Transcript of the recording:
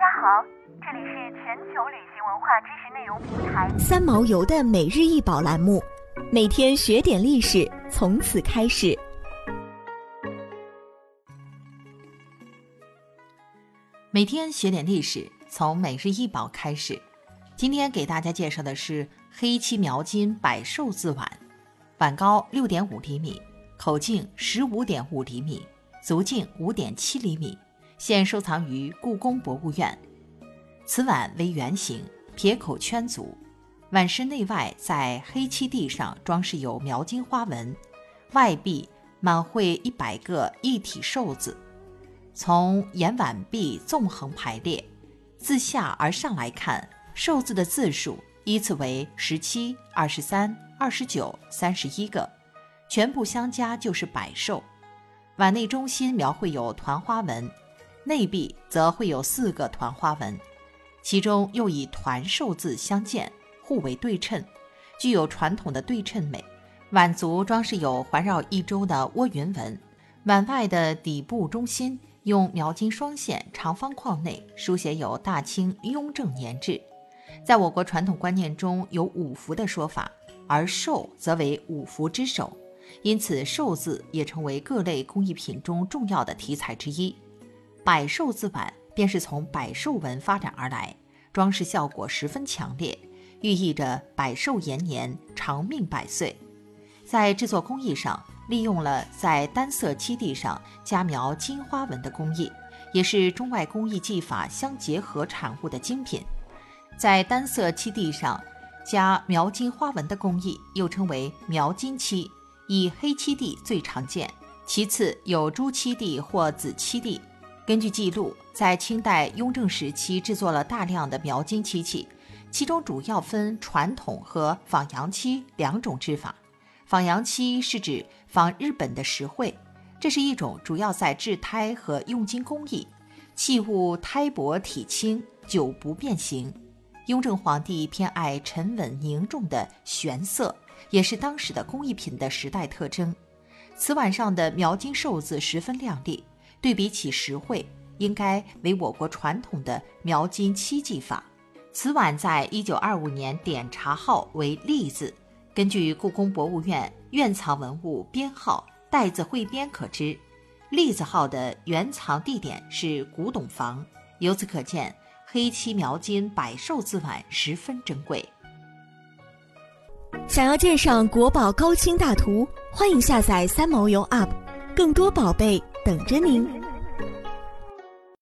家好，这里是全球旅行文化知识内容平台三毛游的每日一宝栏目，每天学点历史，从此开始。每天学点历史，从每日一宝开始。今天给大家介绍的是黑漆描金百寿字碗，碗高六点五厘米，口径十五点五厘米，足径五点七厘米。现收藏于故宫博物院。此碗为圆形，撇口圈足，碗身内外在黑漆地上装饰有描金花纹，外壁满绘一百个一体寿字。从沿碗壁纵横排列，自下而上来看，寿字的字数依次为十七、二十三、二十九、三十一个，全部相加就是百寿。碗内中心描绘有团花纹。内壁则会有四个团花纹，其中又以团寿字相间，互为对称，具有传统的对称美。碗足装饰有环绕一周的窝云纹，碗外的底部中心用描金双线长方框内书写有大清雍正年制。在我国传统观念中有五福的说法，而寿则为五福之首，因此寿字也成为各类工艺品中重要的题材之一。百寿字碗便是从百寿纹发展而来，装饰效果十分强烈，寓意着百寿延年、长命百岁。在制作工艺上，利用了在单色漆地上加描金花纹的工艺，也是中外工艺技法相结合产物的精品。在单色漆地上加描金花纹的工艺，又称为描金漆，以黑漆地最常见，其次有朱漆地或紫漆地。根据记录，在清代雍正时期制作了大量的描金漆器，其中主要分传统和仿洋漆两种制法。仿洋漆是指仿日本的石绘，这是一种主要在制胎和用金工艺，器物胎薄体轻，久不变形。雍正皇帝偏爱沉稳凝重的玄色，也是当时的工艺品的时代特征。瓷碗上的描金寿字十分亮丽。对比起实惠，应该为我国传统的描金漆技法。此碗在一九二五年点茶号为“立”字，根据故宫博物院院藏文物编号带字汇编可知，“栗”字号的原藏地点是古董房。由此可见，黑漆描金百寿字碗十分珍贵。想要鉴赏国宝高清大图，欢迎下载三毛游 App，更多宝贝。等着您。